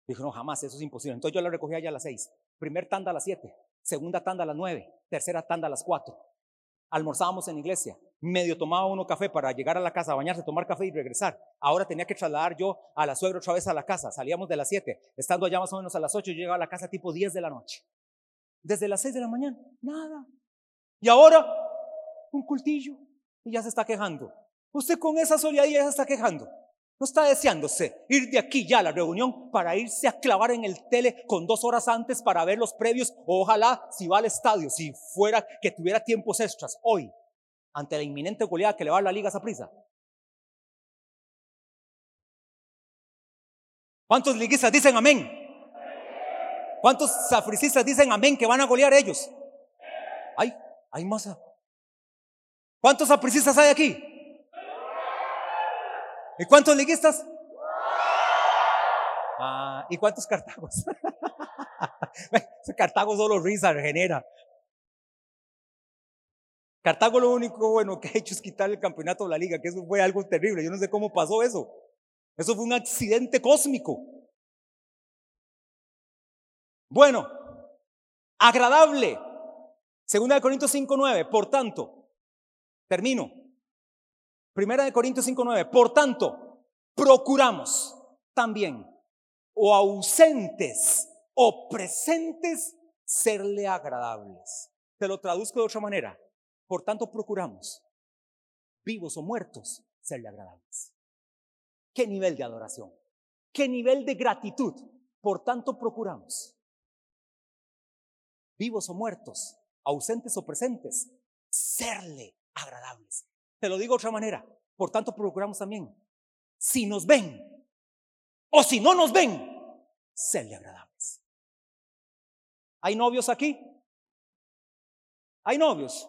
Dijo, no, jamás, eso es imposible. Entonces yo la recogía ya a las seis. Primer tanda a las siete, segunda tanda a las nueve, tercera tanda a las cuatro. Almorzábamos en iglesia, medio tomaba uno café para llegar a la casa, bañarse, tomar café y regresar. Ahora tenía que trasladar yo a la suegra otra vez a la casa. Salíamos de las siete, estando allá más o menos a las ocho, yo llegaba a la casa tipo diez de la noche. Desde las seis de la mañana, nada. Y ahora, un cultillo y ya se está quejando. Usted con esa soledad ya se está quejando. No está deseándose ir de aquí ya a la reunión para irse a clavar en el tele con dos horas antes para ver los previos. Ojalá, si va al estadio, si fuera que tuviera tiempos extras hoy, ante la inminente goleada que le va a la liga a esa prisa. ¿Cuántos liguistas dicen amén? ¿Cuántos safricistas dicen amén que van a golear ellos? Hay, hay más. ¿Cuántos sapricistas hay aquí? ¿Y cuántos liguistas? Ah, ¿Y cuántos cartagos? Cartago solo risa genera. Cartago lo único bueno que ha hecho es quitar el campeonato de la liga, que eso fue algo terrible. Yo no sé cómo pasó eso. Eso fue un accidente cósmico. Bueno, agradable. Segunda de Corintios 5.9. Por tanto, termino. Primera de Corintios 5:9. Por tanto, procuramos también, o ausentes o presentes, serle agradables. Te lo traduzco de otra manera. Por tanto, procuramos, vivos o muertos, serle agradables. ¿Qué nivel de adoración? ¿Qué nivel de gratitud? Por tanto, procuramos, vivos o muertos, ausentes o presentes, serle agradables. Te lo digo de otra manera. Por tanto, procuramos también, si nos ven o si no nos ven, serle agradables. ¿Hay novios aquí? ¿Hay novios?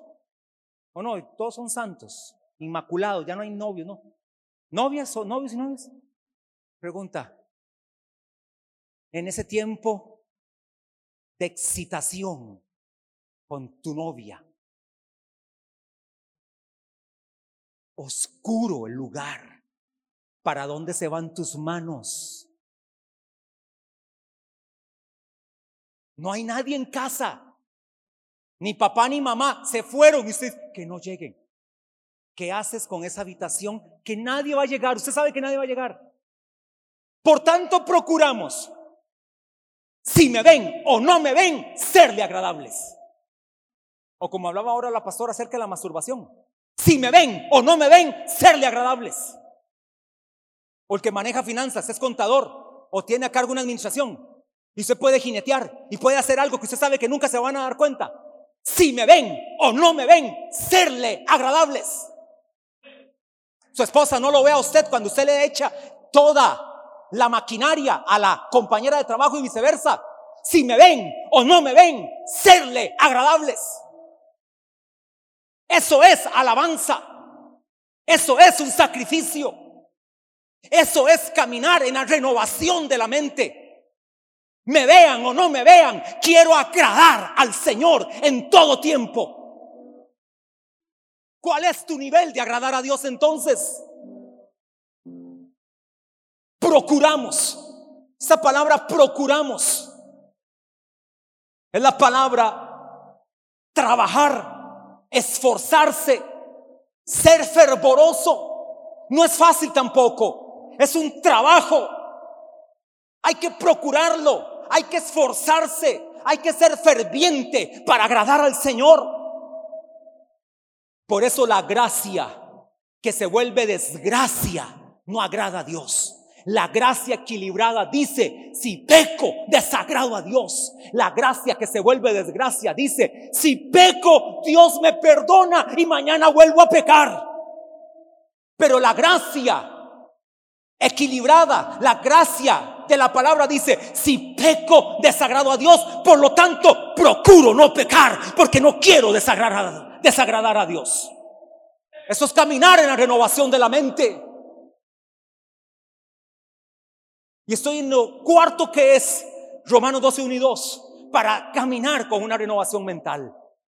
¿O no? Todos son santos, inmaculados, ya no hay novios, ¿no? ¿Novias o novios y novias? Pregunta, en ese tiempo de excitación con tu novia, oscuro el lugar. ¿Para dónde se van tus manos? No hay nadie en casa. Ni papá ni mamá se fueron y usted que no lleguen. ¿Qué haces con esa habitación? Que nadie va a llegar. Usted sabe que nadie va a llegar. Por tanto, procuramos, si me ven o no me ven, serle agradables. O como hablaba ahora la pastora acerca de la masturbación si me ven o no me ven, serle agradables. O el que maneja finanzas, es contador o tiene a cargo una administración y se puede jinetear y puede hacer algo que usted sabe que nunca se van a dar cuenta. Si me ven o no me ven, serle agradables. Su esposa no lo ve a usted cuando usted le echa toda la maquinaria a la compañera de trabajo y viceversa. Si me ven o no me ven, serle agradables. Eso es alabanza. Eso es un sacrificio. Eso es caminar en la renovación de la mente. Me vean o no me vean, quiero agradar al Señor en todo tiempo. ¿Cuál es tu nivel de agradar a Dios entonces? Procuramos. Esa palabra procuramos es la palabra trabajar esforzarse, ser fervoroso. No es fácil tampoco. Es un trabajo. Hay que procurarlo. Hay que esforzarse. Hay que ser ferviente para agradar al Señor. Por eso la gracia que se vuelve desgracia no agrada a Dios. La gracia equilibrada dice, si peco, desagrado a Dios. La gracia que se vuelve desgracia dice, si peco, Dios me perdona y mañana vuelvo a pecar. Pero la gracia equilibrada, la gracia de la palabra dice, si peco, desagrado a Dios, por lo tanto, procuro no pecar, porque no quiero desagradar, desagradar a Dios. Eso es caminar en la renovación de la mente. Y estoy en lo cuarto que es Romanos 12, 1 y 2, para caminar con una renovación mental.